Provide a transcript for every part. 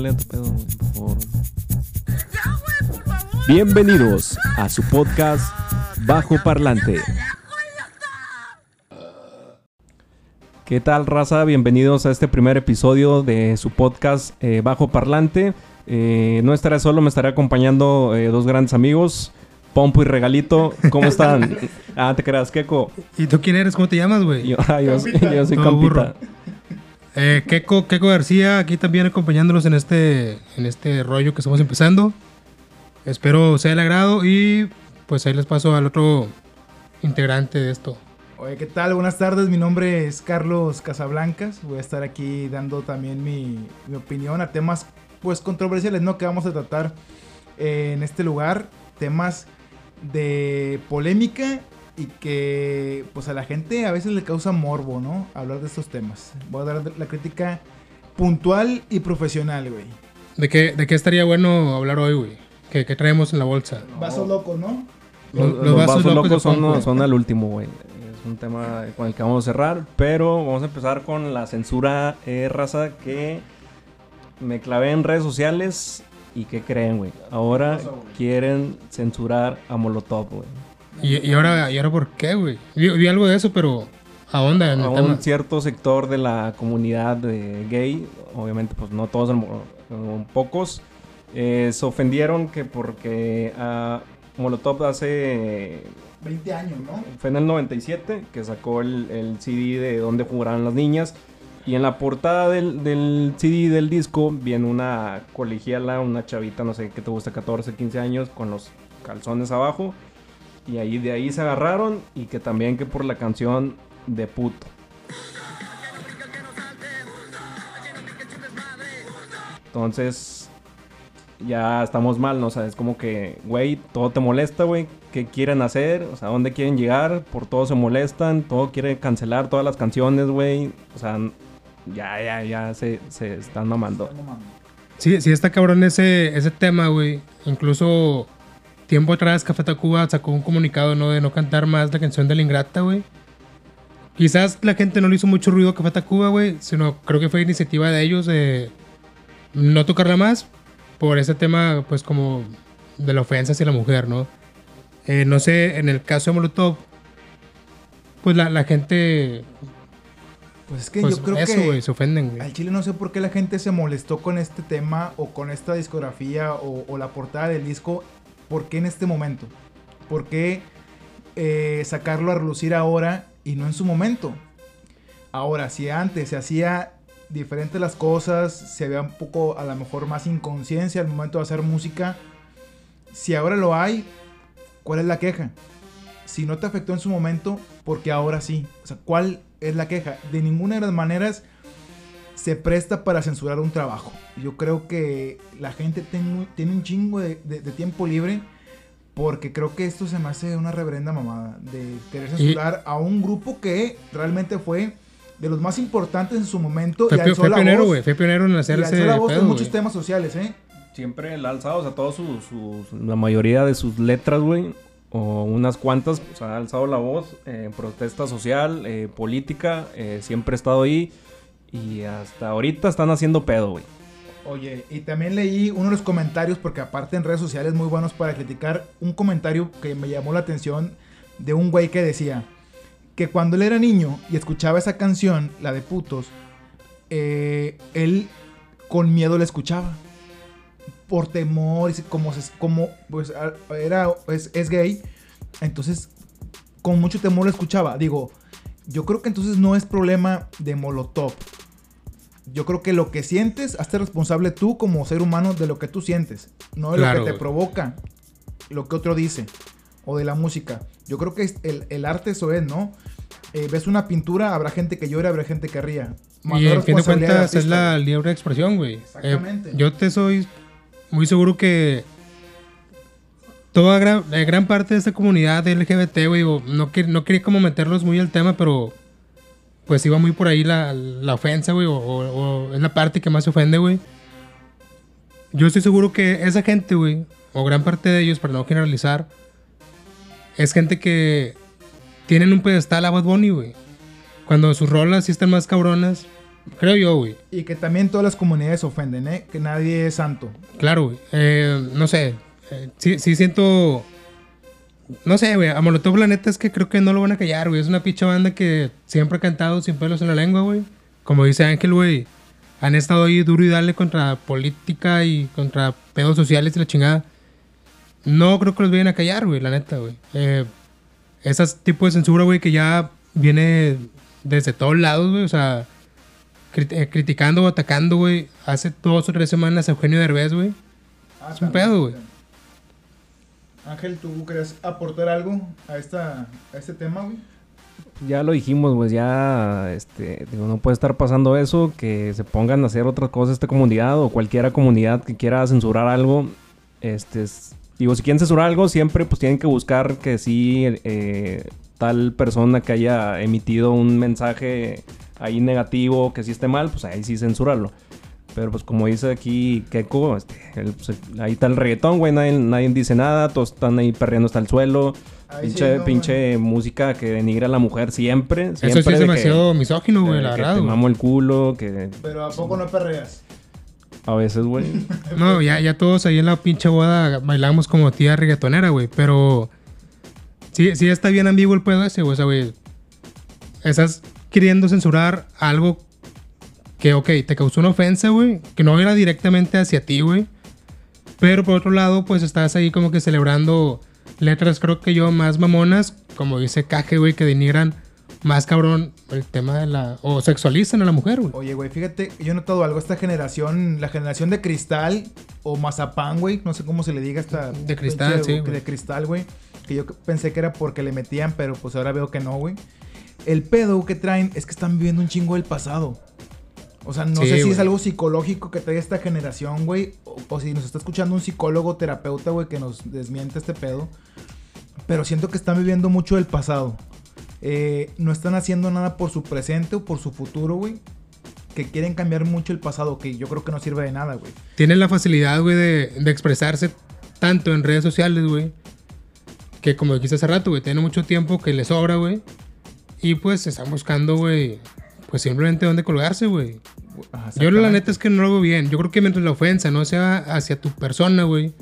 bájale a tu pedo, güey, por favor. Bienvenidos a su podcast Bajo Parlante. ¿Qué tal, raza? Bienvenidos a este primer episodio de su podcast eh, Bajo Parlante. Eh, no estaré solo, me estaré acompañando eh, dos grandes amigos, Pompo y Regalito. ¿Cómo están? ah, te creas, Keko. ¿Y tú quién eres? ¿Cómo te llamas, güey? Yo, ah, yo, yo soy Todo Campita. burro. Eh, Keco, García, aquí también acompañándolos en este, en este rollo que estamos empezando. Espero sea el agrado y pues ahí les paso al otro integrante de esto. Oye, ¿qué tal? Buenas tardes, mi nombre es Carlos Casablancas. Voy a estar aquí dando también mi, mi opinión a temas pues controversiales, ¿no? Que vamos a tratar eh, en este lugar. Temas de polémica y que pues a la gente a veces le causa morbo, ¿no? Hablar de estos temas. Voy a dar la crítica puntual y profesional, güey. ¿De qué, ¿De qué estaría bueno hablar hoy, güey? ¿Qué, qué traemos en la bolsa? Vasos locos, ¿no? Los, Los los vasos vasos, locos son, son al último, güey. Es un tema con el que vamos a cerrar, pero vamos a empezar con la censura eh, raza que me clavé en redes sociales y ¿qué creen, güey? Ahora quieren censurar a Molotov, güey. ¿Y, y ahora, ¿Y ahora por qué, güey? Vi, vi algo de eso, pero ¿a dónde? En A el tema? un cierto sector de la comunidad de gay, obviamente pues no todos, pocos, eh, se ofendieron que porque a Molotov hace 20 años, ¿no? Fue en el 97 que sacó el, el CD de Donde jugarán las niñas. Y en la portada del, del CD del disco viene una colegiala, una chavita, no sé qué te gusta, 14, 15 años, con los calzones abajo. Y ahí de ahí se agarraron. Y que también que por la canción de puto. Entonces, ya estamos mal, ¿no? O sea, es como que, güey, todo te molesta, güey. ¿Qué quieren hacer? O sea, ¿dónde quieren llegar? Por todo se molestan, todo quiere cancelar todas las canciones, güey. O sea, ya, ya, ya se, se están mamando. Sí, sí está cabrón ese, ese tema, güey. Incluso tiempo atrás Café Tacuba sacó un comunicado, ¿no? De no cantar más la canción de la Ingrata, güey. Quizás la gente no le hizo mucho ruido a Café Tacuba, güey, sino creo que fue iniciativa de ellos de no tocarla más por ese tema, pues como de la ofensa hacia la mujer, ¿no? Eh, no sé, en el caso de Molotov, pues la, la gente, Pues es que pues yo creo eso, que... se ofenden, güey. Al chile no sé por qué la gente se molestó con este tema o con esta discografía o, o la portada del disco. ¿Por qué en este momento? ¿Por qué eh, sacarlo a relucir ahora y no en su momento? Ahora, si antes se hacía diferente las cosas, se había un poco a lo mejor más inconsciencia al momento de hacer música. Si ahora lo hay, ¿cuál es la queja? Si no te afectó en su momento, ¿por qué ahora sí? O sea, ¿cuál es la queja? De ninguna de las maneras se presta para censurar un trabajo. Yo creo que la gente ten- tiene un chingo de, de- de tiempo libre porque creo que esto se me hace una reverenda mamada de querer censurar a un grupo que realmente fue de los más importantes en su momento Fue, y fue la pionero, güey, fue pionero en y hacer alzó ese la voz en muchos temas sociales, ¿eh? Siempre el alzado, o sea, todos sus, sus- la mayoría de sus letras, güey, o unas cuantas, o sea, ha alzado la voz, eh, protesta social, eh, política, eh, siempre ha estado ahí y hasta ahorita están haciendo pedo, güey. Oye, y también leí uno de los comentarios, porque aparte en redes sociales muy buenos para criticar, un comentario que me llamó la atención de un güey que decía que cuando él era niño y escuchaba esa canción, la de putos, eh, él con miedo la escuchaba. Por temor, como, como pues, era, es, es gay, entonces con mucho temor lo escuchaba. Digo, yo creo que entonces no es problema de Molotov. Yo creo que lo que sientes, hazte responsable tú como ser humano de lo que tú sientes, no de Claro, lo que te provoca, lo que otro dice, o de la música. Yo creo que el, el arte eso es, ¿no? Eh, ves una pintura, habrá gente que llore, habrá gente que ría. Más Y en fin de cuentas es la libre expresión, güey. Eh, Exactamente. yo te soy muy seguro que toda gran, eh, gran parte de esta comunidad LGBT, güey, no, no quería como meterlos muy al tema, pero pues iba muy por ahí la, la ofensa, güey, o, o- o es la parte que más se ofende, güey. Yo estoy seguro que esa gente, güey, o gran parte de ellos, para no generalizar, es gente que tienen un pedestal a Bad Bunny, güey. Cuando sus rolas sí están más cabronas, Creo yo, güey. Y que también todas las comunidades ofenden, ¿eh? Que nadie es santo. Claro, güey. Eh, no sé. eh, sí, sí siento. No sé, güey. A Molotov, la neta es que creo que no lo van a callar, güey. Es una pinche banda que siempre ha cantado sin pelos en la lengua, güey. Como dice Ángel, güey. Han estado ahí duro y dale contra política y contra pedos sociales y la chingada. No creo que los vayan a callar, güey, la neta, güey. Eh, esas tipo de censura, güey, que ya viene desde todos lados, güey. O sea, crit- eh, criticando o atacando, güey. Hace dos o tres semanas a Eugenio Derbez, güey. Ah, Es un pedo, güey. Ángel, ¿tú querías aportar algo a, esta, este tema, güey? Ya lo dijimos, pues ya, este, no puede estar pasando eso, que se pongan a hacer otra cosa esta comunidad o cualquiera comunidad que quiera censurar algo, este, es- digo, si quieren censurar algo, siempre pues tienen que buscar que sí, eh, tal persona que haya emitido un mensaje ahí negativo, que sí esté mal, pues ahí sí censurarlo. Pero pues como dice aquí Keko, este, el- pues, el- ahí está el reggaetón, güey, nadie, nadie dice nada, todos están ahí perreando hasta el suelo. Ahí sí, Pinche, no, pinche música que denigra a la mujer siempre. siempre Eso sí es de que- demasiado misógino, güey, de la que verdad. Te güey. mamo el culo, que Pero ¿a poco no perreas? a veces, güey. No, ya, ya todos ahí en la pinche boda bailamos como tía reggaetonera, güey. Pero sí, sí está bien ambiguo el pedo ese, güey. O sea, güey. Estás queriendo censurar algo que, ok, te causó una ofensa, güey. Que no era directamente hacia ti, güey. Pero por otro lado, pues estás ahí como que celebrando letras, creo que yo, más mamonas. Como dice Caje, güey, que denigran más cabrón el tema de la... O sexualizan a la mujer, güey. Oye, güey, fíjate, yo he notado algo. Esta generación, la generación de cristal o mazapán, güey, no sé cómo se le diga esta. De cristal, sí, güey. De cristal, güey. Que yo pensé que era porque le metían, pero pues ahora veo que no, güey. El pedo que traen es que están viviendo un chingo del pasado. O sea, no Sí, sé si güey. es algo psicológico que trae esta generación, güey. O, o si nos está escuchando un psicólogo, terapeuta, güey, que nos desmiente este pedo. Pero siento que están viviendo mucho del pasado. Eh, no están haciendo nada por su presente o por su futuro, güey. Que quieren cambiar mucho el pasado, que yo creo que no sirve de nada, güey. tienen la facilidad, güey, de, de expresarse tanto en redes sociales, güey. Que como dijiste hace rato, güey, tienen mucho tiempo que les sobra, güey. Y pues están buscando, güey, pues simplemente dónde colgarse, güey. Yo la neta es que no lo veo bien. Yo creo que mientras la ofensa no sea hacia tu persona, güey.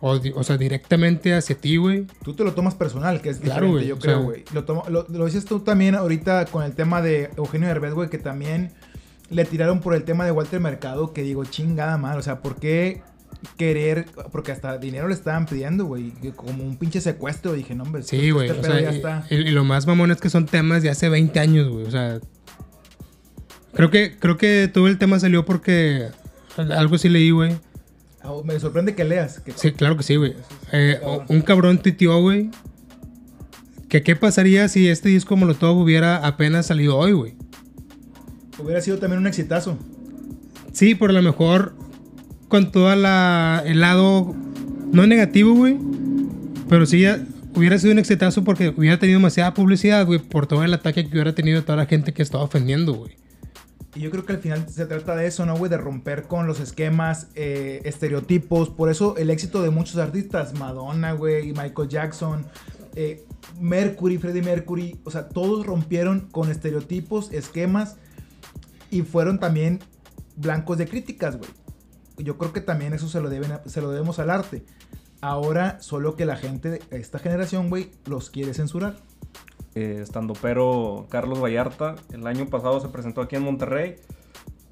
O, sea, directamente hacia ti, güey. Tú te lo tomas personal, que es Claro, diferente, yo creo, güey. Lo, lo, lo dices tú también ahorita con el tema de Eugenio Derbez, güey, que también le tiraron por el tema de Walter Mercado, que digo, chingada mal, o sea, ¿por qué querer? Porque hasta dinero le estaban pidiendo, güey, como un pinche secuestro, dije, no, hombre, Sí, este- güey. este o sea, y lo más mamón es que son temas de hace 20 años, güey. O sea. Creo que, creo que todo el tema salió porque. Algo sí leí, güey. Ah, Me sorprende que leas. Que, Sí, claro que sí, güey. Eh, un cabrón tuiteó, güey. Que qué pasaría si este disco Molotov hubiera apenas salido hoy, güey. Hubiera sido también un exitazo. Sí, por lo mejor con toda la el lado no negativo, güey, pero sí ya hubiera sido un exitazo porque hubiera tenido demasiada publicidad, güey, por todo el ataque que hubiera tenido toda la gente que estaba ofendiendo, güey. Y yo creo que al final se trata de eso, ¿no, güey? De romper con los esquemas, eh, estereotipos. Por eso el éxito de muchos artistas, Madonna, güey, Michael Jackson, eh, Mercury, Freddie Mercury, o sea, todos rompieron con estereotipos, esquemas y fueron también blancos de críticas, güey. Yo creo que también eso se lo, deben, se lo debemos al arte. Ahora, solo que la gente de esta generación, güey, los quiere censurar. Eh, estando pero Carlos Vallarta. El año pasado se presentó aquí en Monterrey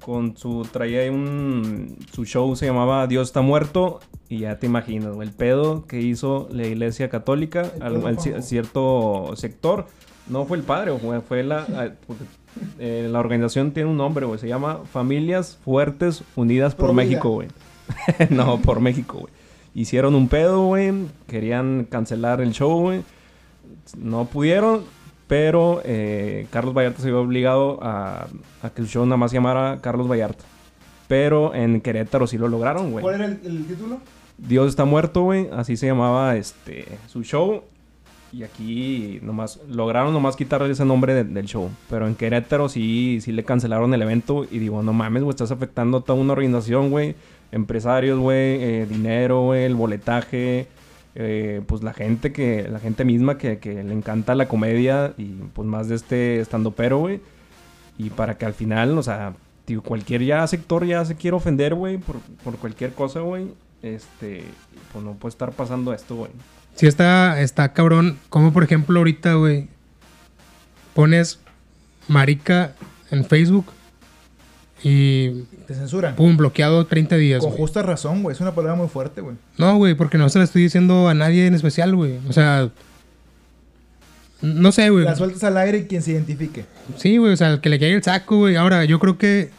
con su traía un su show se llamaba Dios está muerto y ya te imaginas el pedo que hizo la Iglesia Católica al, cierto sector. No fue el padre, fue, fue la porque, eh, la organización tiene un nombre, güey, se llama Familias Fuertes Unidas por vida. México, güey. no, por México, güey. Hicieron un pedo, güey. Querían cancelar el show, güey. No pudieron, pero eh, Carlos Vallarta se vio obligado a, a que su show nada más se llamara Carlos Vallarta. Pero en Querétaro sí lo lograron, güey. ¿Cuál era el, el título? Dios está muerto, güey. Así se llamaba este su show. Y aquí nomás lograron nomás quitarle ese nombre de- del show. Pero en Querétaro sí, sí le cancelaron el evento. Y digo, no mames, güey, estás afectando a toda una organización, güey. Empresarios, güey, eh, dinero, güey, el boletaje. Eh, pues la gente que, la gente misma que, que le encanta la comedia. Y pues más de este estando pero, güey. Y para que al final, o sea, cualquier ya sector ya se quiere ofender, güey, por, por cualquier cosa, güey. Este, pues no puede estar pasando esto, güey. Sí está, está cabrón. Como por ejemplo ahorita, güey. Pones marica en Facebook y Te censuran. pum, bloqueado 30 días, Con justa razón, güey. Es una palabra muy fuerte, güey. No, güey, porque no se la estoy diciendo a nadie en especial, güey. O sea, no sé, güey. La sueltas al aire y quien se identifique. Sí, güey, o sea, que le caiga el saco, güey. Ahora, yo creo que.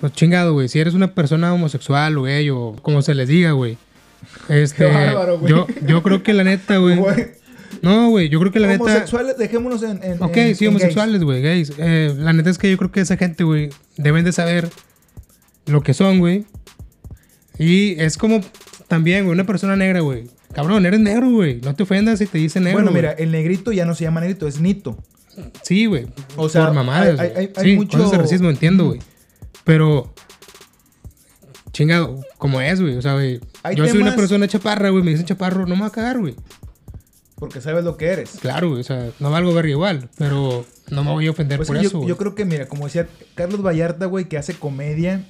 Pues chingado, güey. Si eres una persona homosexual o gay o como se les diga, güey. Este. Qué bárbaro, güey. yo, yo creo que la neta, güey. No, güey, yo creo que la neta. Homosexuales, dejémonos en. en Ok, en- sí, en homosexuales, güey, gays. Eh, la neta es que yo creo que esa gente, güey, deben de saber lo que son, güey. Y es como también, güey, una persona negra, güey. Cabrón, eres negro, güey. No te ofendas si te dicen gays. negro. Bueno, mira, el negrito ya no se llama negrito, es nito. Sí, güey. O sea, por mamadas. hay- hay- hay sí, mucho- cosas de racismo, entiendo, güey. Pero. Chingado, como es, güey. O sea, güey. Yo soy una temas- persona chaparra, güey. Me dicen chaparro, no me va a cagar, güey. Porque sabes lo que eres. Claro. O sea, no valgo ver igual. Pero no me voy a ofender Pues por sí, eso, yo, güey. yo creo que, mira, como decía Carlos Vallarta, güey, que hace comedia.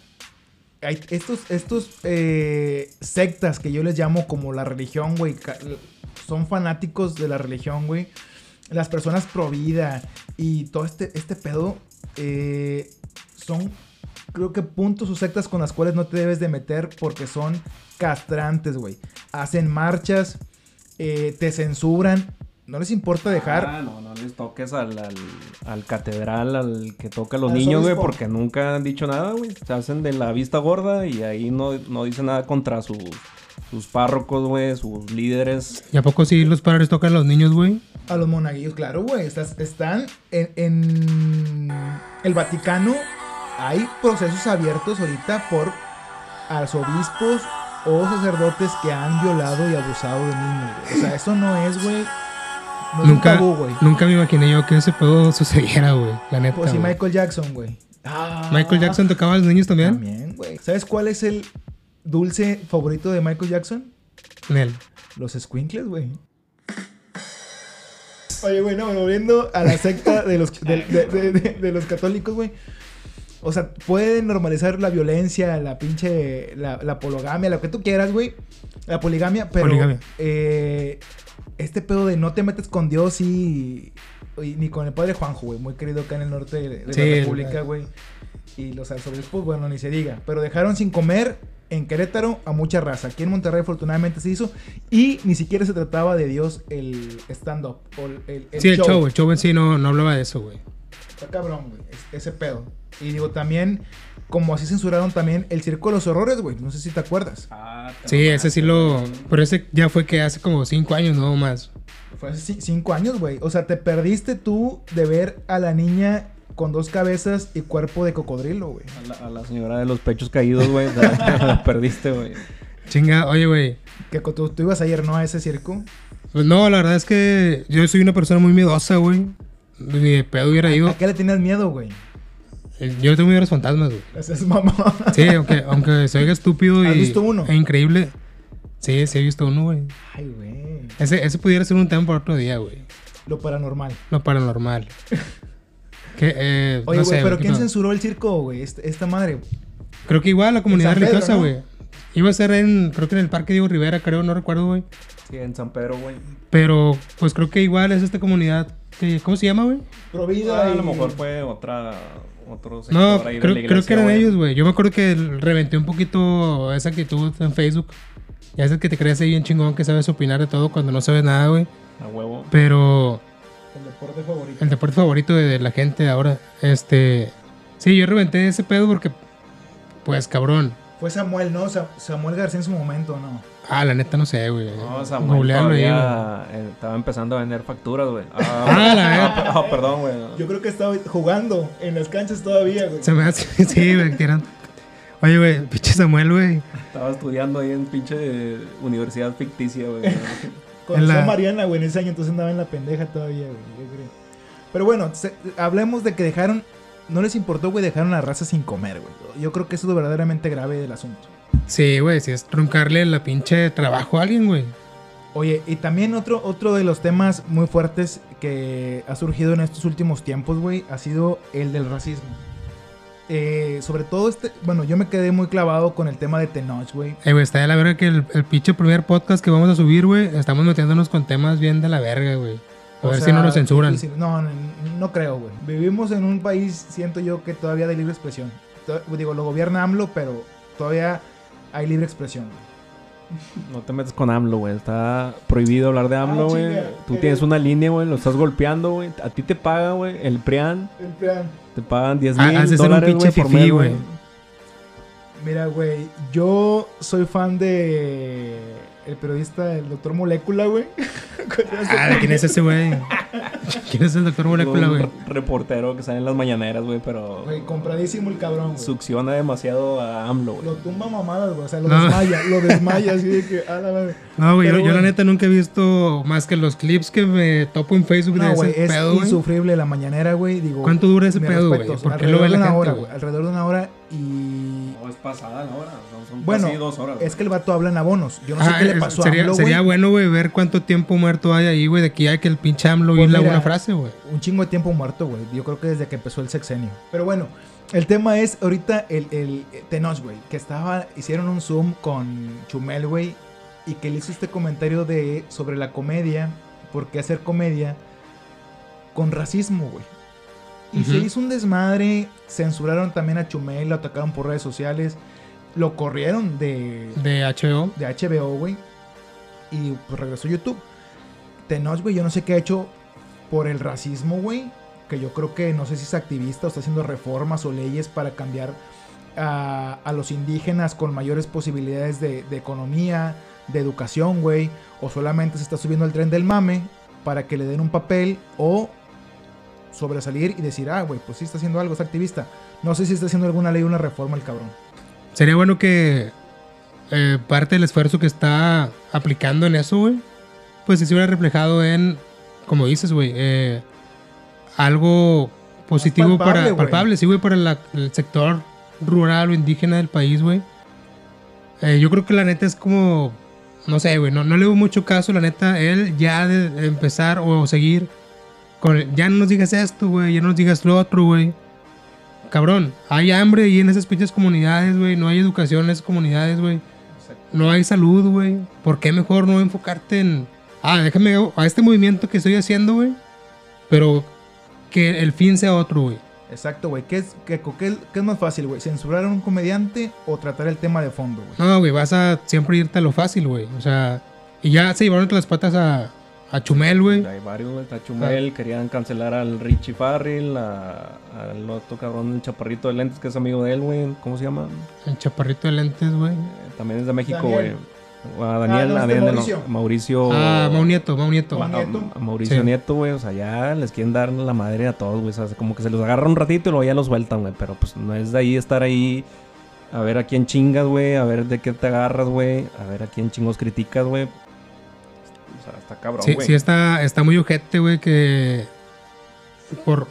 Hay estos, estos eh, sectas que yo les llamo como la religión, güey. Son fanáticos de la religión, güey. Las personas pro vida y todo este, este pedo eh, son, creo que puntos o sectas con las cuales no te debes de meter porque son castrantes, güey. Hacen marchas, eh, te censuran. No les importa dejar Ah, no, no les toques al, al, al catedral, al que toca a los Al niños, güey, porque nunca han dicho nada, güey. Se hacen de la vista gorda y ahí no, no dicen nada contra sus, sus párrocos, güey, sus líderes. ¿Y a poco sí los padres tocan a los niños, güey? A los monaguillos, claro, güey. Están en, en el Vaticano. Hay procesos abiertos ahorita por arzobispos o sacerdotes que han violado y abusado de niños, güey. O sea, eso no es, güey. No es nunca, un tabú, güey. nunca me imaginé yo que ese pedo sucediera, güey. La neta. Pues sí. Michael Jackson, güey. Ah, Michael Jackson tocaba a los niños también. También, güey. ¿Sabes cuál es el dulce favorito de Michael Jackson? Nel. Los squinkles, güey. Oye, güey, no, volviendo a la secta de los, de, de- de- de- de los católicos, güey. O sea, pueden normalizar la violencia, la pinche, la, la pologamia, lo que tú quieras, güey. La poligamia, pero Poligamia. eh, este pedo de no te metes con Dios y, y ni con el padre Juanjo, güey, muy querido acá en el norte de, de Sí, la República, güey. Y los arzobispos, bueno, ni se diga. Pero dejaron sin comer en Querétaro a mucha raza. Aquí en Monterrey afortunadamente se hizo. Y ni siquiera se trataba de Dios el stand-up. O el, el- el Sí, el show, el show en sí no, no hablaba de eso, güey. Está cabrón, güey. es- Ese pedo. Y digo, también, como así censuraron también el Circo de los Horrores, güey. No sé si te acuerdas. Sí, ese sí lo. Pero ese ya fue que hace como cinco años, no más. Fue hace ci- cinco años, güey. O sea, te perdiste tú de ver a la niña con dos cabezas y cuerpo de cocodrilo, güey. A la, a la señora de los pechos caídos, güey, la, la perdiste, güey. Chinga, oye, güey. Que tú, tú ibas ayer, ¿no? A ese circo. Pues no, la verdad es que yo soy una persona muy miedosa, güey. Ni de pedo hubiera ido. ¿A qué le tenías miedo, güey? Eh, Yo tengo miedo a los fantasmas, güey. Ese es mamá. Sí, aunque, aunque se oiga estúpido y. ¿Has visto uno? E increíble. Sí, sí he visto uno, güey. Ay, güey. Ese, ese pudiera ser un tema para otro día, güey. Lo paranormal. Lo paranormal. que, eh, Oye, no güey, sé, pero ¿quién no. censuró el circo, güey? Este- esta madre. Creo que igual la comunidad Pedro, religiosa, ¿no? güey. Iba a ser en, creo que en el Parque Diego Rivera, creo, no recuerdo, güey. Sí, en San Pedro, güey. Pero, pues creo que igual es esta comunidad. que- ¿Cómo se llama, güey? Provida. Ah, a lo mejor fue otra, otro No, de creo, creo que eran güey. ellos, güey. Yo me acuerdo que reventé un poquito esa actitud en Facebook. Ya sabes que te crees ahí bien chingón que sabes opinar de todo cuando no sabes nada, güey. A huevo. Pero El deporte favorito. el deporte favorito de, de la gente ahora, este... Sí, yo reventé ese pedo porque, pues, cabrón. Fue Samuel, ¿no? Sa- Samuel García en su momento, ¿no? Ah, la neta no sé, güey. No, Samuel Googlealo ahí, güey. todavía eh, estaba empezando a vender facturas, güey. Ah, la verga. ah, ah, perdón, güey. Yo creo que estaba jugando en las canchas todavía, güey. Se me hace... Sí, güey, tiran... Oye, güey, pinche Samuel, güey. Estaba estudiando ahí en pinche universidad ficticia, güey. En la- Mariana, güey, en ese año, entonces andaba en la pendeja todavía, güey. yo creo. Pero bueno, se- hablemos de que dejaron. No les importó, güey, dejaron a la raza sin comer, güey. Yo creo que eso es lo verdaderamente grave del asunto. Sí, güey, si es truncarle la pinche trabajo a alguien, güey. Oye, y también otro, otro de los temas muy fuertes que ha surgido en estos últimos tiempos, güey, ha sido el del racismo. Eh, sobre todo este, bueno, yo me quedé muy clavado con el tema de Tenoch, güey. Eh, güey, está de la verga que el, el pinche primer podcast que vamos a subir, güey, estamos metiéndonos con temas bien de la verga, güey. A O ver sea, si no nos censuran. difícil. No, no, no creo, güey. Vivimos en un país, siento yo, que todavía de libre expresión. Digo, lo gobierna AMLO, pero todavía hay libre expresión. güey. No te metes con AMLO, güey. Está prohibido hablar de AMLO, Ah, güey. Tú Eh. tienes una línea, güey. Lo estás golpeando, güey. A ti te paga, güey. El PRIAN El plan. te pagan 10 Ah, mil dólares, güey, por mes, güey. Mira, güey, yo soy fan de el periodista, el doctor Molécula, güey. Ah, ¿quién es ese, güey? ¿Quién es el doctor Molécula, Un güey? reportero que sale en las mañaneras, güey, pero Güey, compradísimo el cabrón, güey. succiona demasiado a AMLO, güey. Lo tumba mamadas, güey. O sea, lo No. desmaya, lo desmaya así de que, a la. No, güey, yo, yo la neta nunca he visto más que los clips que me topo en Facebook No, de güey, ese es pedo, güey. insufrible la mañanera, güey. Digo, ¿Cuánto dura ese pedo, güey? ¿Por qué lo alrededor ve de la una gente, hora, güey. Alrededor de una hora y... Es pasada la hora. Son, son Bueno, casi dos horas. Es que el vato habla en abonos. Yo no sé qué le pasó a sería, AMLO, sería güey. bueno, güey, ver cuánto tiempo muerto hay ahí, güey, de aquí hay que el pinche AMLO Pues hila mira, una frase, güey. Un chingo de tiempo muerto, güey. Yo creo que desde que empezó el sexenio. Pero bueno, el tema es ahorita el, el Tenoch, güey. Que estaba, hicieron un Zoom con Chumel, güey. Y que le hizo este comentario de sobre la comedia. ¿Por qué hacer comedia con racismo, güey? Y se hizo un desmadre. Censuraron también a Chumel. Lo atacaron por redes sociales. Lo corrieron de, De HBO. de HBO, güey. Y pues regresó a YouTube. Tenoch, güey, yo no sé qué ha hecho por el racismo, güey. Que yo creo que no sé si es activista o está haciendo reformas o leyes para cambiar a, a los indígenas con mayores posibilidades de, de economía, de educación, güey. O solamente se está subiendo al tren del mame para que le den un papel o sobresalir y decir, ah, güey, pues sí está haciendo algo, es activista. No sé si está haciendo alguna ley o una reforma el cabrón. Sería bueno que eh, parte del esfuerzo que está aplicando en eso, güey, pues se hubiera reflejado en, como dices, güey, eh, algo positivo palpable, para, güey. palpable, sí, güey, para la- el sector rural o indígena del país, güey. Eh, yo creo que la neta es como, no sé, güey, no, no le doy mucho caso, la neta, él ya de empezar o seguir con, ya no nos digas esto, güey, ya no nos digas lo otro, güey. Cabrón, hay hambre ahí en esas pinches comunidades, güey. No hay educación en esas comunidades, güey. No hay salud, güey. ¿Por qué mejor no enfocarte en... Ah, déjame a este movimiento que estoy haciendo, güey. Pero que el fin sea otro, güey. Exacto, güey. ¿Qué es, qué, qué- qué es más fácil, güey? ¿Censurar a un comediante o tratar el tema de fondo, güey? No, güey, vas a siempre irte a lo fácil, güey. O sea, y ya se llevaron entre las patas a, a Chumel, güey. Hay varios, güey. Está Chumel, querían cancelar al Richie Farrell, a- al otro cabrón, el chaparrito de lentes que es amigo de él, güey. ¿Cómo se llama? El chaparrito de lentes, güey. Eh, También es de México, güey. Daniel. A Daniel, no, a este Daniel, no, Mauricio. Mauricio. Ah, Mau Nieto, Mau Nieto. Mau a- Nieto. a Mauricio Sí. Nieto, güey. O sea, ya les quieren dar la madre a todos, güey. O sea, como que se los agarra un ratito y luego ya los sueltan, güey. Pero pues no es de ahí estar ahí a ver a quién chingas, güey. A ver de qué te agarras, güey. A ver a quién chingos criticas, güey. Está cabrón, Sí, güey. sí está, está muy ojete, güey, que por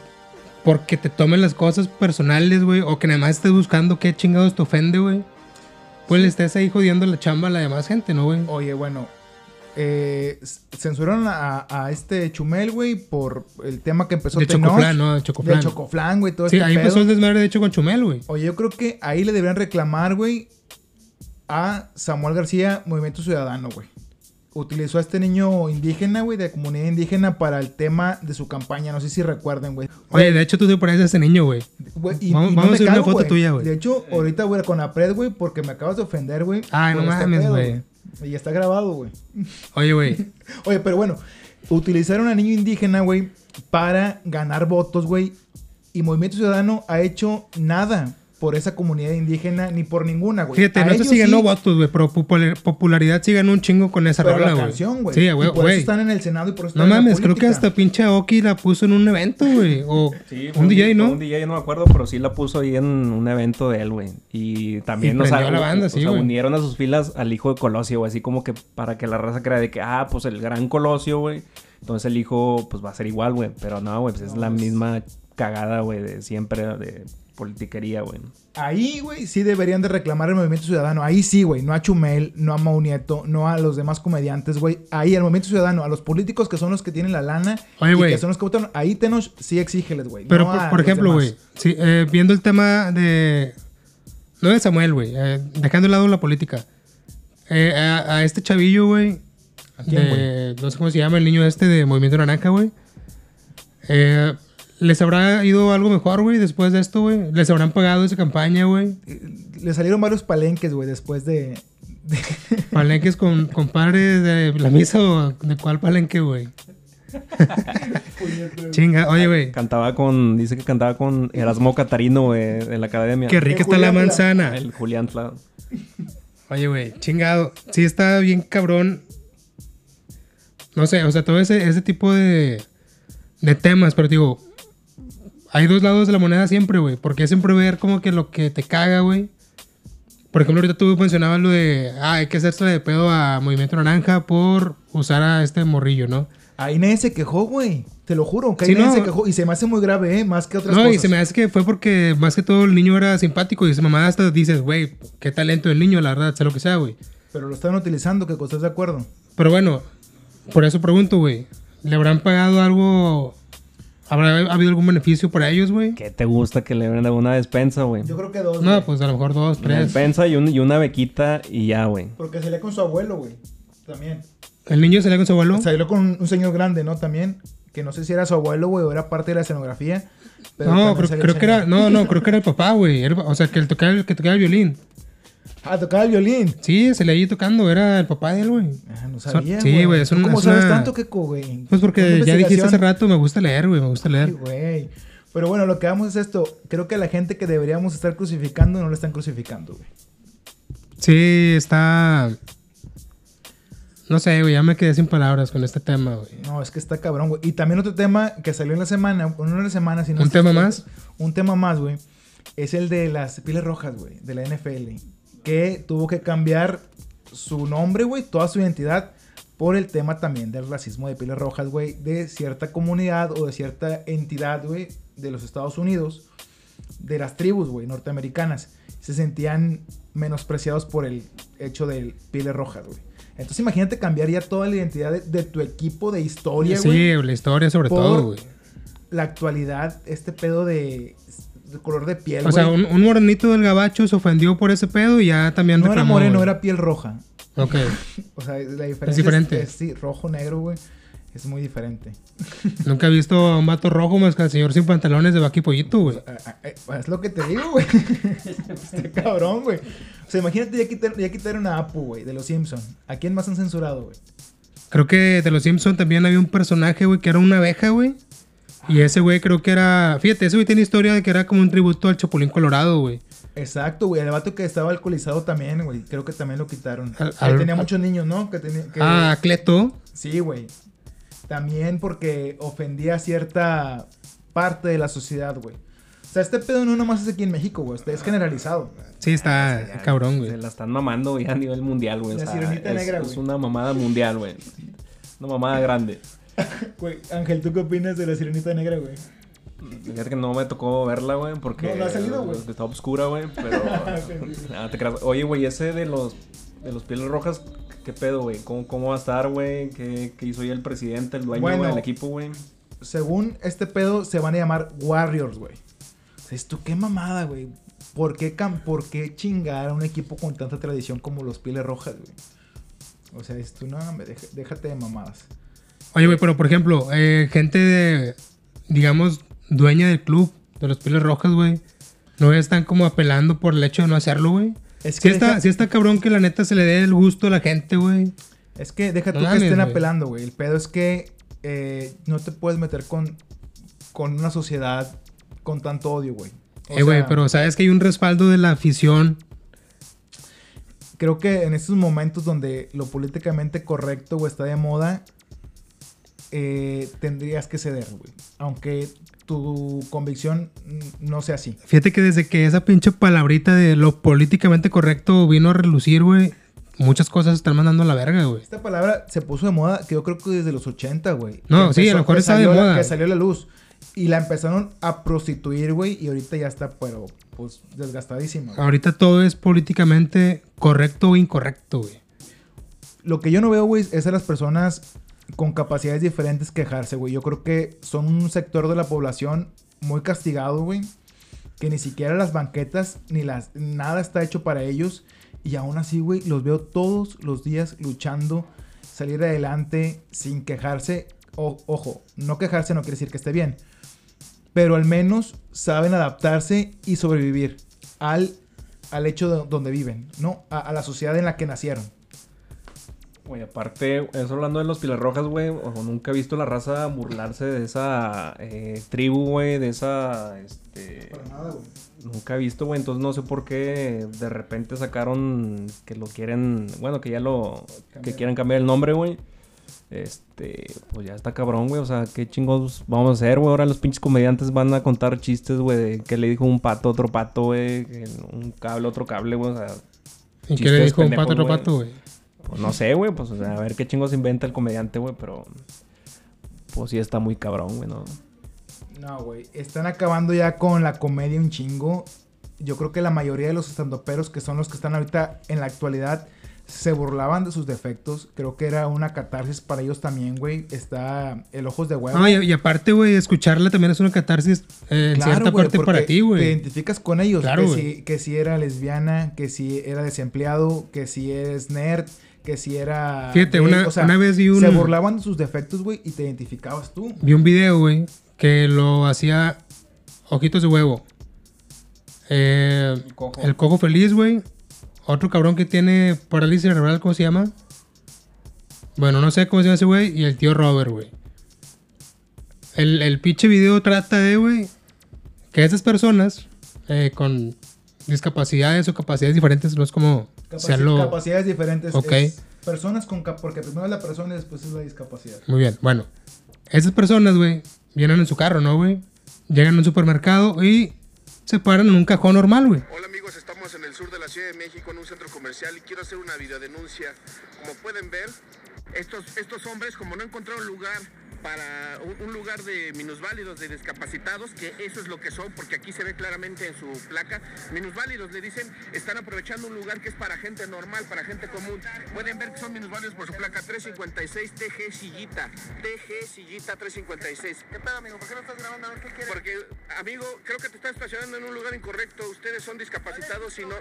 porque te tomen las cosas personales, güey, o que nada más estés buscando qué chingados te ofende, güey. Pues le estés ahí jodiendo la chamba a la demás gente, ¿no, güey? Oye, bueno. eh, censuraron a, a este Chumel, güey, por el tema que empezó De Tenoch, Chocoflan, ¿no? De Chocoflan. De Chocoflan, güey, todo Sí, este ahí pedo. empezó el desmadre de hecho con Chumel, güey. Oye, yo creo que ahí le deberían reclamar, güey, a Samuel García, Movimiento Ciudadano, güey. Utilizó a este niño indígena, güey, de comunidad indígena para el tema de su campaña. No sé si recuerden, güey. Oye, de hecho tú te pareces a ese niño, güey. Güey, Vamos- y vamos a subir una cago, foto tuya, güey. De hecho, ahorita ir con Apred, güey, porque me acabas de ofender, güey. Ay, por no este mames, güey. Y está grabado, güey. Oye, güey. Oye, pero bueno, utilizaron a niño indígena, güey, para ganar votos, güey. Y Movimiento Ciudadano ha hecho nada por esa comunidad indígena ni por ninguna, güey. Fíjate, A no sé ellos si ganó sí, votos, güey, pero popular- popularidad ganó un chingo con esa pero rola, la güey. canción, güey. Sí, güey, por eso están en el Senado y por eso No están en la mames, creo que hasta pinche Oki la puso en un evento, güey. O Sí, un DJ, ¿no? Un DJ, no me acuerdo, pero sí la puso ahí en un evento de él, güey. Y también, o sea, prendió a la banda, o sí, sea, unieron a sus filas al hijo de Colosio, güey. Así como que para que la raza crea de que, ah, pues el gran Colosio, güey. Entonces el hijo, pues va a ser igual, güey. Pero no, güey, pues es la pues- misma cagada, güey, de siempre, de politiquería, güey. Ahí, güey, sí deberían de reclamar el movimiento ciudadano. Ahí sí, güey. No a Chumel, no a Mau Nieto, no a los demás comediantes, güey. Ahí, el movimiento ciudadano, a los políticos que son los que tienen la lana Oye, y güey. que son los que votan. Ahí Tenoch sí exígeles, güey. Pero, no por, ejemplo, güey, sí, eh, viendo el tema de... No de Samuel, güey, eh, dejando de lado la política. Eh, a, a este chavillo, güey, ¿A quién, de- no sé cómo se llama, el niño este de Movimiento Naranja, güey. Eh, ¿Les habrá ido algo mejor, güey, después de esto, güey? ¿Les habrán pagado esa campaña, güey? Eh, Le salieron varios palenques, güey, después de. de- ¿Palenques con compadre de la misa o de cuál palenque, güey? Chinga, oye, güey. Cantaba con, dice que cantaba con Erasmo Catarino, güey, en la academia. Qué rica está la Julián, la- manzana. El Julián, claro. Oye, güey, chingado. Sí está bien cabrón. No sé, o sea, todo ese, ese tipo de, de temas, pero digo, hay dos lados de la moneda siempre, güey. Porque siempre ver como que lo que te caga, güey. Por ejemplo, ahorita tú mencionabas lo de, ah, hay que hacerse de pedo a Movimiento Naranja por usar a este morrillo, ¿no? Ahí nadie se quejó, güey. Te lo juro, que ahí Sí, nadie no. se quejó. Y se me hace muy grave, ¿eh? Más que otras No, cosas. y se me hace que fue porque más que todo el niño era simpático y esa mamá hasta dices, güey, qué talento el niño, la verdad, sea lo que sea, güey. Pero lo están utilizando, que estás de acuerdo. Pero bueno, por eso pregunto, güey. ¿Le habrán pagado algo? ¿Habrá habido algún beneficio para ellos, güey? ¿Qué te gusta que le den una despensa, güey? Yo creo que dos. No, güey. pues a lo mejor dos, Una tres. despensa y, un- y una bequita y ya, güey. Porque salía con su abuelo, güey. También. ¿El niño salía con su abuelo? Salió con un señor grande, ¿no? También. Que no sé si era su abuelo, güey, o era parte de la escenografía. pero no, creo, creo que era, no, no, creo que era el papá, güey. O sea, que el tocaba, el que tocaba el violín. Ah, tocaba el violín. Sí, se le ahí tocando, era el papá de él, güey. Ah, no sabía, sí, güey, es ¿Tú un- ¿Cómo es sabes una- tanto, Keko, güey? Pues porque ya dijiste hace rato, me gusta leer, güey, me gusta Ay, leer. güey. Pero bueno, lo que vamos es esto. Creo que la gente que deberíamos estar crucificando no la están crucificando, güey. Sí, está... No sé, güey, ya me quedé sin palabras con este tema, güey. No, es que está cabrón, güey. Y también otro tema que salió en la semana, no en la semana, sino... ¿Un tema más? Un tema más, güey. Es el de las piles rojas, güey, de la NFL. Que tuvo que cambiar su nombre, güey, toda su identidad, por el tema también del racismo de piles rojas, güey, de cierta comunidad o de cierta entidad, güey, de los Estados Unidos, de las tribus, güey, norteamericanas. Se sentían menospreciados por el hecho de piles rojas, güey. Entonces imagínate cambiar ya toda la identidad de, de tu equipo de historia, güey Sí, la historia sobre todo, güey. la actualidad, este pedo de color de piel, O sea, un, un morenito del gabacho se ofendió por ese pedo y ya también no era reclamó, moreno, güey. era piel roja. Ok. O sea, la diferencia es diferente. es- sí, rojo, negro, güey. Es muy diferente. Nunca he visto a un vato rojo más que al señor sin pantalones de y pollito, güey. Es lo que te digo, güey. Este cabrón, güey. O sea, imagínate ya, quitar, ya quitaron a Apu, güey, de los Simpsons. ¿A quién más han censurado, güey? Creo que de los Simpsons también había un personaje, güey, que era una abeja, güey. Y ese güey creo que era... Fíjate, ese güey tiene historia de que era como un tributo al Chapulín Colorado, güey. Exacto, güey. El vato que estaba alcoholizado también, güey. Creo que también lo quitaron. Al- tenía muchos niños, ¿no? Que tenía, que- Ah, Cleto. Sí, güey. También porque ofendía a cierta parte de la sociedad, güey. O sea, este pedo no nomás es aquí en México, güey. Este es generalizado. Sí, está cabrón, güey. Se la están mamando ya a nivel mundial, güey. La O sea, sirenita es, negra, es güey. una mamada mundial, güey. Una mamada grande. Güey, Ángel, ¿tú qué opinas de la sirenita negra, güey? Fíjate que no me tocó verla, güey, porque No, no ha salido, güey. está oscura, güey, pero Ah, te creas. Oye, güey, ese de los de los pieles rojas, ¿qué pedo, güey? ¿Cómo, ¿Cómo va a estar, güey? ¿Qué, qué hizo ya el presidente, el dueño Bueno. del equipo, güey? Según este pedo, se van a llamar Warriors, güey. Tú, qué mamada, güey. ¿Por qué, cam- ¿Por qué chingar a un equipo con tanta tradición como los Pieles Rojas, güey? O sea, tú, no, déjate de mamadas. Oye, güey, pero por ejemplo, eh, gente de, digamos, dueña del club, de los Pieles Rojas, güey, no están como apelando por el hecho de no hacerlo, güey. Es Sí que, está, sí está cabrón que la neta se le dé el gusto a la gente, güey. es que deja No tú que estén apelando, güey. El pedo es que eh, no te puedes meter con, con una sociedad con tanto odio, güey. Eh, güey, pero sabes que hay un respaldo de la afición. creo que en estos momentos donde lo políticamente correcto, güey, está de moda, eh, tendrías que ceder, güey. Aunque tu convicción mm, no sea así. Fíjate que desde que esa pinche palabrita de lo políticamente correcto vino a relucir, güey, muchas cosas se están mandando a la verga, güey. Esta palabra se puso de moda, que yo creo que desde los 80, güey. No, sí, a lo mejor está de la- moda. Que salió a la luz. Y la empezaron a prostituir, güey, y ahorita ya está, pero, pues, desgastadísima. güey. Ahorita todo es políticamente correcto o incorrecto, güey. Lo que yo no veo, güey, es a las personas con capacidades diferentes quejarse, güey. Yo creo que son un sector de la población muy castigado, güey. Que ni siquiera las banquetas ni las nada está hecho para ellos. Y aún así, güey, los veo todos los días luchando, salir adelante sin quejarse. O- ojo, no quejarse no quiere decir que esté bien. Pero al menos saben adaptarse y sobrevivir al, al hecho de donde viven, ¿no? A, a la sociedad en la que nacieron. Güey, aparte, eso hablando de los Pilar Rojas, güey, nunca he visto la raza burlarse de esa eh, tribu, güey, de esa, este... nada, güey. Nunca he visto, güey, entonces no sé por qué de repente sacaron que lo quieren, bueno, que ya lo, que quieren cambiar el nombre, güey. Este, pues ya está cabrón, güey, o sea, qué chingos vamos a hacer, güey. Ahora los pinches comediantes van a contar chistes, güey, de que le dijo un pato a otro pato, güey, un cable a otro cable, güey, o sea, ¿Y qué le dijo un pato a otro pato, güey? Pues no sé, güey, pues o sea, a ver qué chingos inventa el comediante, güey, pero pues sí está muy cabrón, güey, ¿no? No, güey. Están acabando ya con la comedia un chingo. Yo creo que la mayoría de los estandoperos, que son los que están ahorita en la actualidad, se burlaban de sus defectos. Creo que era una catarsis para ellos también, güey. Está el ojos de huevo. No, y, y aparte, güey, escucharla también es una catarsis eh, en Claro, cierta güey, parte para ti, Te güey. identificas con ellos. Claro, que, güey. si, que si era lesbiana, que si era desempleado, que si eres nerd, que si era. Fíjate, gay. una- una vez vi un- Se burlaban de sus defectos, güey, y te identificabas tú. Vi un video, güey, que lo hacía Ojitos de Huevo. Eh, El cojo. el cojo feliz, güey. Otro cabrón que tiene parálisis cerebral, ¿cómo se llama? Bueno, no sé cómo se llama ese güey. Y el tío Robert, güey. El, el pinche video trata de, güey, que esas personas eh, con discapacidades o capacidades diferentes, no es como Capaci- sean Capacidades diferentes. Ok. es personas con cap- porque primero es la persona y después es la discapacidad. Muy bien, bueno. Esas personas, güey, vienen en su carro, ¿no, güey? Llegan a un supermercado y se paran en un cajón normal, güey. Hola amigos, estamos en el sur de la Ciudad de México en un centro comercial y quiero hacer una videodenuncia. Como pueden ver, estos, estos hombres como no encontraron lugar para un, lugar de minusválidos, de discapacitados, que eso es lo que son, porque aquí se ve claramente en su placa, minusválidos le dicen, están aprovechando un lugar que es para gente normal, para gente común. Pueden ver que son minusválidos por su placa 356 TG Sillita, TG Sillita 356. ¿Qué pedo amigo? ¿Por qué no estás grabando? A ver qué quieres. Porque, amigo, creo que te estás estacionando en un lugar incorrecto. Ustedes son discapacitados y no...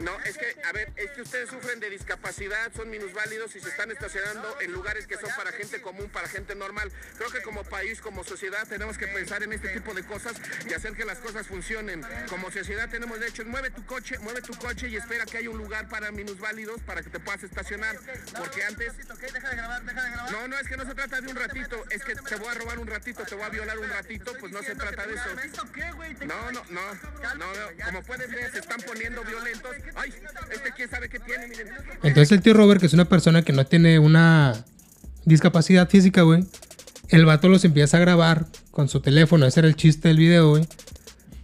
No, es que, a ver, es que ustedes sufren de discapacidad, son minusválidos y se están estacionando en lugares que son para gente común, para gente normal. Creo que como país, como sociedad, tenemos que pensar en este tipo de cosas y hacer que las cosas funcionen. Como sociedad tenemos derecho, mueve tu coche, mueve tu coche y espera que haya un lugar para minusválidos para que te puedas estacionar. Porque antes... No, no, es que no se trata de un ratito, es que te voy a robar un ratito, te voy a violar un ratito, pues no se trata de eso. No, no, no, no, no, como pueden ver, se están poniendo violentos. Ay, este quién sabe qué tiene, miren. Entonces el tío Robert, que es una persona que no tiene una discapacidad física, güey, el vato los empieza a grabar con su teléfono. Ese era el chiste del video, güey.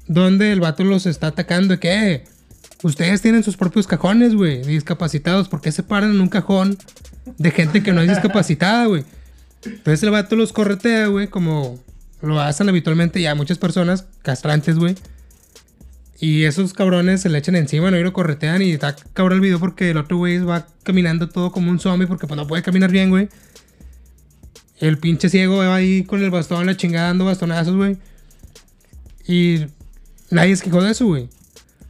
Donde el vato los está atacando "Eh, ustedes tienen sus propios cajones, güey, discapacitados. ¿Por qué se paran en un cajón de gente que no es discapacitada, güey? Entonces el vato los corretea, güey, como lo hacen habitualmente ya muchas personas castrantes, güey. Y esos cabrones se le echan encima, no y lo corretean y está cabrón el video porque el otro güey va caminando todo como un zombie porque pues no puede caminar bien, güey. El pinche ciego va ahí con el bastón, la chingada dando bastonazos, güey. Y nadie se quejó de eso, güey.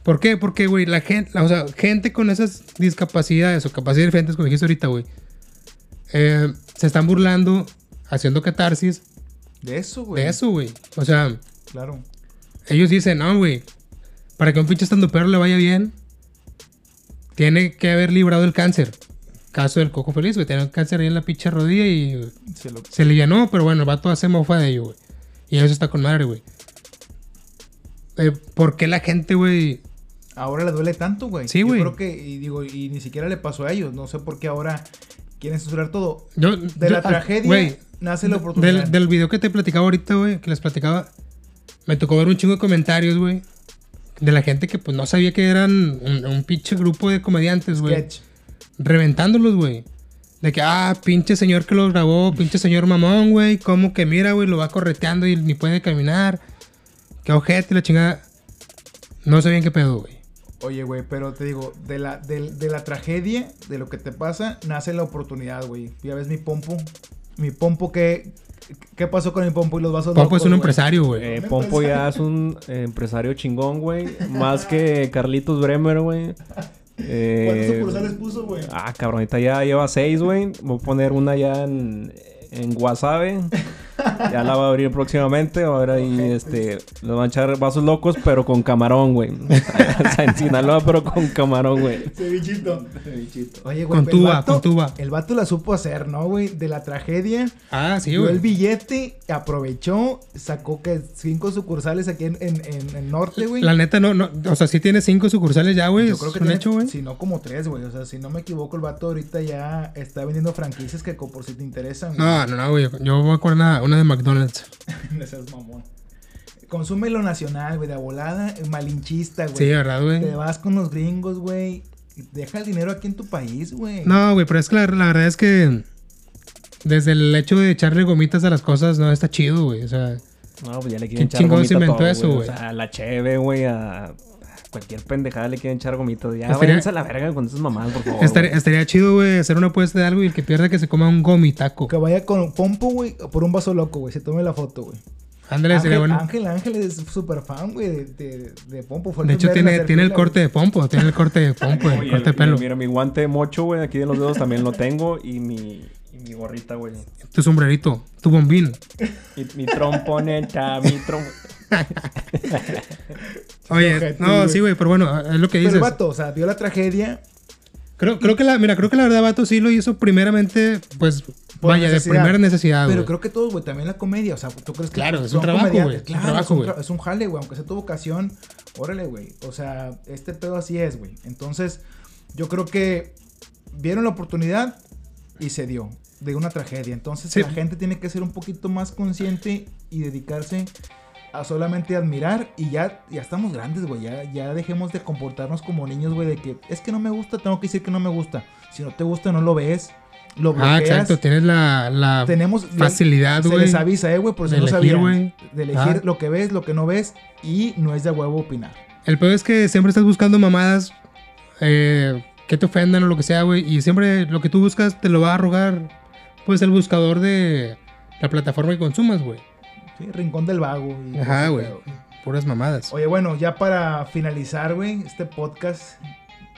¿Por qué? Porque, güey, la gente, o sea, gente con esas discapacidades o capacidades diferentes, como dijiste ahorita, güey, eh, se están burlando, haciendo catarsis De eso, güey. de eso, güey. O sea, Claro. ellos dicen, no, güey, para que un pinche estando perro le vaya bien, tiene que haber librado el cáncer. Caso del cojo feliz, güey, tenía un cáncer ahí en la pinche rodilla y Se lo- se le llenó, pero bueno, el vato hace mofa de ello, güey. Y eso está con madre, güey. Eh, ¿Por qué la gente, güey? Ahora le duele tanto, güey. Sí, Yo güey. creo que, y digo, y ni siquiera le pasó a ellos. No sé por qué ahora quieren censurar todo. Yo, De yo- la ah, tragedia güey, nace la oportunidad. Del, del video que te platicaba ahorita, güey, que les platicaba, me tocó ver un chingo de comentarios, güey, de la gente que pues no sabía que eran un, un pinche grupo de comediantes, güey. Sketch. Reventándolos, güey. De que, ah, pinche señor que lo grabó, pinche señor mamón, güey. Como que mira, güey, lo va correteando y ni puede caminar. Qué ojete, la chingada. No sé bien qué pedo, güey. Oye, güey, pero te digo, de la, de, de la tragedia, de lo que te pasa, nace la oportunidad, güey. Ya ves mi pompo. Mi pompo que... ¿Qué pasó con mi pompo y los vasos Pompo es un empresario, güey. Eh, Pompo ya es un eh, empresario chingón, güey. Más que Carlitos Bremer, güey. Eh, ¿Cuántos sucursales puso, güey? Ah, cabrón, ahorita ya lleva seis, güey. Voy a poner una ya en, en Wasabe. Ya la va a abrir próximamente. Ahora ahí, este, le van a echar vasos locos, pero con camarón, güey. o sea, en Sinaloa, pero con camarón, güey. Cevichito. Oye, güey, Con tuba, vato- con tuba. El vato la supo hacer, ¿no, güey? De la tragedia. Ah, sí, dio el güey. billete, aprovechó, sacó que cinco sucursales aquí en, en, en el norte, güey. La neta, no, no. O sea, sí tiene cinco sucursales ya, güey. Yo Es creo que un tiene, hecho, güey. si no como tres, güey. O sea, si no me equivoco, el vato ahorita ya está vendiendo franquicias que por si te interesan. güey. No, no, no, güey. Yo voy a acordar una, una de McDonald's. No seas mamón. Consume lo nacional, güey, de volada, malinchista, güey. Sí, ¿verdad, güey? Te vas con los gringos, güey. Deja el dinero aquí en tu país, güey. No, güey, pero es que la, la verdad es que desde el hecho de echarle gomitas a las cosas, no está chido, güey. O sea, No, pues ya le quieren ¿Quién echar chingados gomita a inventó todo, eso, güey? O sea, a la cheve, güey, a cualquier pendejada le quieren echar gomitas. Ya Estaría- váyanse a la verga con esas mamadas, por favor. estaría, chido, güey, hacer una apuesta de algo y el que pierda que se coma un gomitaco. Que vaya con Pompo, güey, por un vaso loco, güey. Se tome la foto, güey. Ándale, sería Ángel, bueno. Ángel, Ángel es súper fan, güey, de, de, de Pompo. Fue De hecho, tiene, tiene el corte de pompo, tiene el corte de pompo, el corte de el- pelo. Mira, mi guante de mocho, güey, aquí de los dedos también lo tengo. Y mi, y mi gorrita, güey. Tu sombrerito, tu bombín. Mi, mi tromponeta, mi trom... Oye, ojete, no, güey. sí, güey, pero bueno, es lo que Pero dices. el vato, o sea, vio la tragedia. Creo, creo que la, mira, creo que la verdad, vato sí lo hizo primeramente, pues, Por vaya, necesidad. de primera necesidad, Pero güey. creo que todos, güey, también la comedia. O sea, tú crees que Claro, es un trabajo, güey, es un Claro, trabajo, es un, güey. tra- es un jale, güey. Aunque sea tu vocación, órale, güey. O sea, este pedo así es, güey. Entonces, yo creo que vieron la oportunidad y se dio de una tragedia. Entonces, Sí. la gente tiene que ser un poquito más consciente y dedicarse a solamente admirar y ya, ya estamos grandes, güey. Ya, ya dejemos de comportarnos como niños, güey, de que es que no me gusta, tengo que decir que no me gusta. Si no te gusta, no lo ves. Lo bloqueas. Ah, exacto, tienes la, la Tenemos facilidad, se güey. les avisa, eh, güey, por si no sabían. De elegir Ah. lo que ves, lo que no ves y no es de huevo opinar. El peor es que siempre estás buscando mamadas eh, que te ofendan o lo que sea, güey. Y siempre lo que tú buscas te lo va a arrogar, pues, el buscador de la plataforma que consumas, güey. ¿Sí? Rincón del vago. y Ajá, güey. Puras mamadas. Oye, bueno, ya para finalizar, güey, este podcast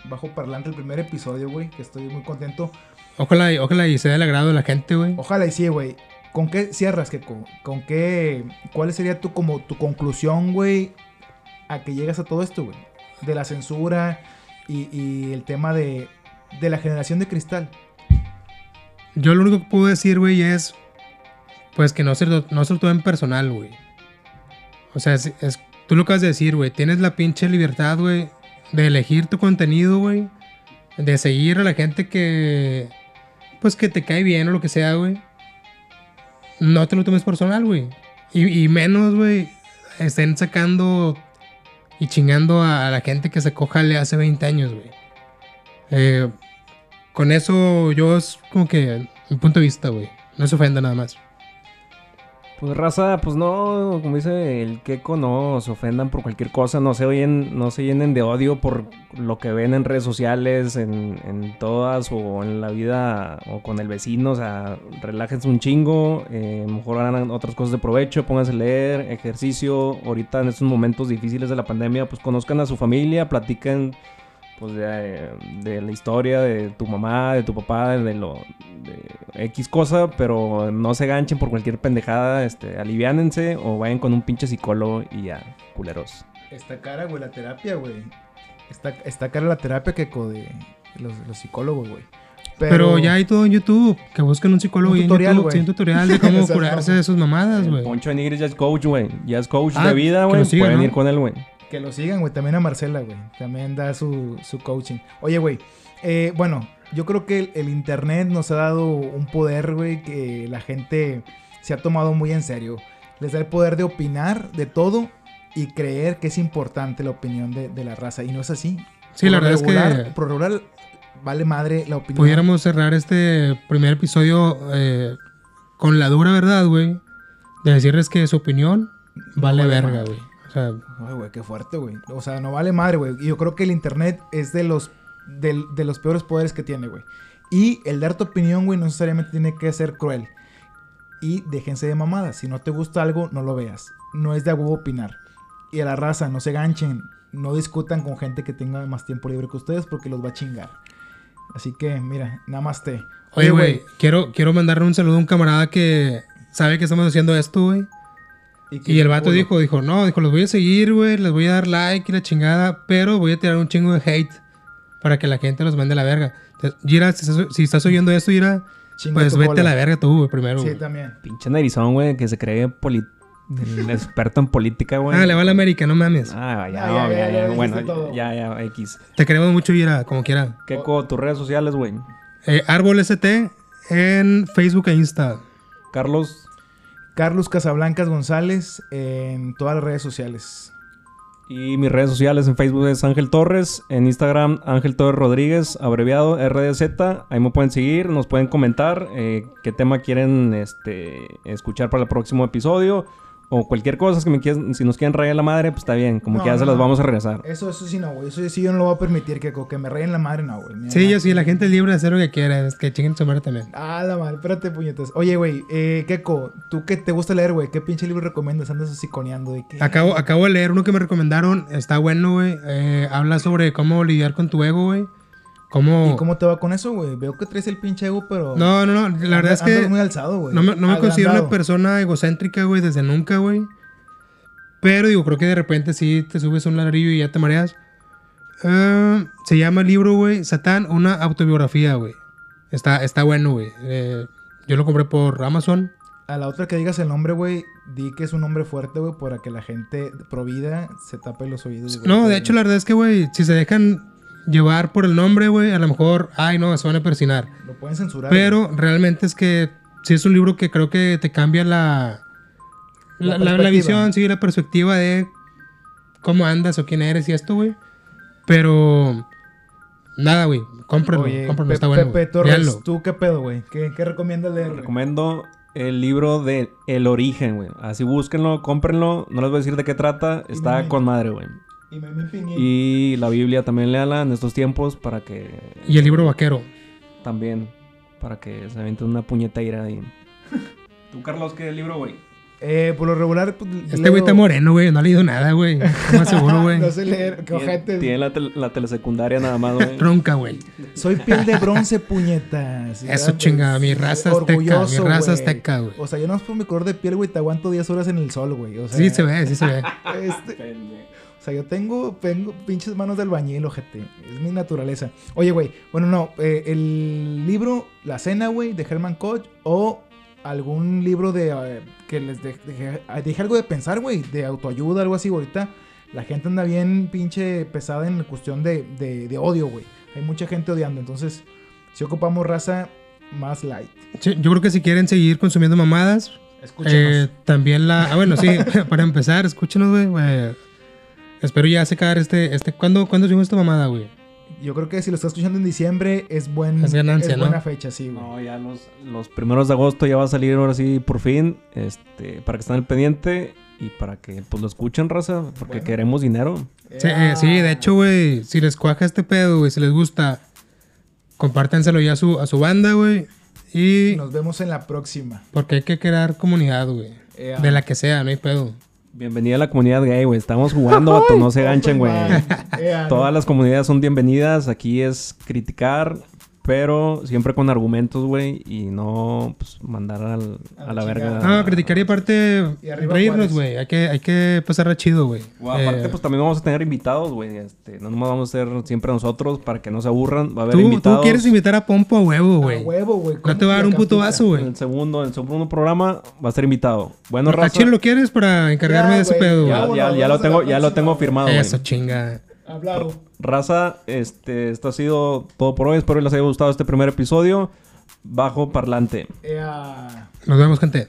bajo parlante, el primer episodio, güey, que estoy muy contento. Ojalá, y- ojalá y sea del agrado de la gente, güey. Ojalá y sí, güey. ¿Con qué cierras, Keko? ¿Con qué? ¿Cuál sería tu, como, tu conclusión, güey, a que llegas a todo esto, güey? De la censura y, y el tema de, de la generación de cristal. Yo lo único que puedo decir, güey, es pues que no se, no se lo tomen personal, güey. O sea, es, tú lo acabas de decir, güey. Tienes la pinche libertad, güey, de elegir tu contenido, güey. De seguir a la gente que, pues, que te cae bien o lo que sea, güey. No te lo tomes personal, güey. Y, menos, güey, estén sacando y chingando a, a la gente que se cojale hace 20 años, güey. Eh, con eso yo es como que mi punto de vista, güey. No se ofenda nada más. Pues raza, pues no, como dice el queco, no se ofendan por cualquier cosa, no se oyen, no se llenen de odio por lo que ven en redes sociales, en, en todas, o en la vida, o con el vecino, o sea, relájense un chingo, eh, mejor hagan otras cosas de provecho, pónganse a leer, ejercicio, ahorita en estos momentos difíciles de la pandemia, pues conozcan a su familia, platiquen pues de, de la historia de tu mamá, de tu papá, de lo de X cosa, pero no se ganchen por cualquier pendejada, este, aliviánense o vayan con un pinche psicólogo y ya, culeros. Está cara, güey, la terapia, güey. Está, está cara la terapia que de los, los psicólogos, güey. Pero, ya hay todo en YouTube. Que busquen un psicólogo Un en tutorial, YouTube. güey. sí, un tutorial de cómo curarse de sus mamadas, güey. Poncho de Nigris ya es coach, güey. Ya es coach Ah, de vida, que güey. Pueden ¿no? ir con él, güey. Que lo sigan, güey. También a Marcela, güey. También da su, su coaching. Oye, güey. eh, bueno, yo creo que el, el internet nos ha dado un poder, güey, que la gente se ha tomado muy en serio. Les da el poder de opinar de todo y creer que es importante la opinión de, de la raza. Y no es así. Sí, la verdad es que. Por regular, vale madre la opinión. Pudiéramos cerrar este primer episodio eh, con la dura verdad, güey. De decirles que su opinión vale vale verga, güey. Sea, Ay, güey, qué fuerte, güey. O sea, no vale madre, güey. Y yo creo que el internet es de los, del- de, los peores poderes que tiene, güey. Y el dar tu opinión, güey, no necesariamente tiene que ser cruel. Y déjense de mamadas. Si no te gusta algo, no lo veas. No es de a huevo opinar. Y a la raza, no se ganchen. No discutan con gente que tenga más tiempo libre que ustedes porque los va a chingar. Así que, mira, nada más te. oye, güey, quiero, quiero mandarle un saludo a un camarada que sabe que estamos haciendo esto, güey. Que- Y el vato dijo, dijo, no, dijo, los voy a seguir, güey, les voy a dar like y la chingada, pero voy a tirar un chingo de hate para que la gente los mande a la verga. Entonces, Gira, si estás, si estás oyendo esto, Gira, pues vete a la verga tú, güey, primero. Sí, güey. también. Pinche narizón, güey, que se cree el experto en política, güey. ah, le va a la América, no mames. Ah, ya, Ah, no, ya, ya, ya, ya, ya Bueno, ya, ya, X. Te queremos mucho, Gira, como quiera. ¿Qué con tus redes sociales, güey? Eh, Árbol ST en Facebook e Insta. Carlos, Carlos Casablancas González en todas las redes sociales. Y mis redes sociales en Facebook es Ángel Torres, en Instagram Ángel Torres Rodríguez, abreviado RDZ. Ahí me pueden seguir, nos pueden comentar eh, qué tema quieren este, escuchar para el próximo episodio. O cualquier cosa que me quieran, si nos quieren rayar la madre, pues está bien, como No, que ya no, se las no. vamos a regresar. Eso, eso sí no, güey. Eso sí yo no lo voy a permitir, que, que me rayen la madre, no, güey. Sí, yo sí, la gente es libre de hacer lo que quiera, es que chinguen su madre también. Ah, la madre, espérate, puñetas. Oye, güey, eh, Keko, ¿tú qué te gusta leer, güey? ¿Qué pinche libro recomiendas? Andas así coneando de qué. Acabo, acabo de leer uno que me recomendaron, está bueno, güey. Eh, habla sobre cómo lidiar con tu ego, güey. Cómo... ¿Y cómo te va con eso, güey? Veo que traes el pinche ego, pero. No, no, no, la verdad es que muy alzado, güey. no me, no me considero una persona egocéntrica, güey, desde nunca, güey. Pero digo, creo que de repente sí te subes a un ladrillo y ya te mareas. Eh, se llama el libro, güey, Satán, una autobiografía, güey. Está, está bueno, güey. Eh, yo lo compré por Amazon. A la otra que digas el nombre, güey, di que es un nombre fuerte, güey, para que la gente provida se tape los oídos, güey. No, de hecho, la verdad es que, güey, si se dejan llevar por el nombre, güey, a lo mejor, ay, no, se van a persinar. Lo pueden censurar. Pero realmente es que sí es un libro que creo que te cambia la, La la, la- la perspectiva. visión, sí, la perspectiva de cómo andas o quién eres y esto, güey. Pero nada, güey, Oye, cómprenlo, Pe- está bueno. Pepe. Torres. ¿tú qué pedo, güey? ¿Qué, qué recomiendas leer? güey? Recomiendo el libro de El Origen, güey. Así búsquenlo, cómprenlo. No les voy a decir de qué trata. Está Dime. con madre, güey. Y la Biblia también léala en estos tiempos para que... Y el libro vaquero. También, para que se avienten una puñetera ahí. ¿Tú, Carlos, qué libro, güey? Eh, por lo regular, pues. Este leo- güey está moreno, güey, no ha leído nada, güey. No aseguro, güey. no sé leer, qué Tiene, ojete. tiene la, tel- la telesecundaria nada más, güey. Tronca, güey. Soy piel de bronce, puñetas. Eso Ya, chinga, pues, mi raza azteca, orgulloso, mi raza güey. azteca, güey. O sea, yo no es por mi color de piel, güey, te aguanto 10 horas en el sol, güey. O sea, Sí se ve, sí se ve. este, sea, yo tengo, tengo pinches manos de albañil, ojete. Es mi naturaleza. Oye, güey, bueno, no, eh, el libro La Cena, güey, de Herman Koch o algún libro de eh, que les de- deje, deje algo de pensar, güey, de autoayuda, algo así. Ahorita la gente anda bien pinche pesada en la cuestión de, de, de odio, güey. Hay mucha gente odiando, entonces, si ocupamos raza más light. Sí, yo creo que si quieren seguir consumiendo mamadas, Escúchenos. Eh, también la. Ah, bueno, sí, para empezar, escúchenos, güey. Espero ya sacar este. este ¿Cuándo, ¿cuándo subimos esta mamada, güey? Yo creo que si lo estás escuchando en diciembre es buen Es ganancia, es ¿no? buena fecha, sí, güey. No, ya los, los primeros de agosto ya va a salir ahora sí por fin. Este, para que estén al pendiente y para que pues lo escuchen, raza, porque Bueno. queremos dinero. Sí, eh, sí, de hecho, güey, si les cuaja este pedo, güey, si les gusta, compártenselo ya a su, a su banda, güey. Y. Nos vemos en la próxima. Porque hay que crear comunidad, güey. De la que sea, no hay pedo. Bienvenida a la comunidad gay, güey. Estamos jugando, vato, no se ganchen, güey. Ea, Todas las comunidades son bienvenidas. Aquí es criticar, pero siempre con argumentos, güey, y no pues, mandar al- A a la verga. No, criticar y aparte Y reírnos, güey. Hay que, hay que pasarla chido, güey. Aparte, Eh, pues también vamos a tener invitados, güey. Este, no nomás vamos a ser siempre nosotros para que no se aburran. Va a haber tú, invitados. tú quieres invitar a Pompo a huevo, A güey. huevo, güey. No te va a dar un puto vaso, En güey. el segundo, en el segundo programa va a ser invitado. Bueno, ¿A raza. Chile lo quieres para encargarme Ya, de ese pedo, ya, Ya, güey? ya, Vámonos, ya lo a tengo, ya lo tengo firmado, güey. Eso, chinga. Hablado. Raza, este, esto ha sido todo por hoy. Espero les haya gustado este primer episodio. Bajo parlante. Ea. Nos vemos, gente.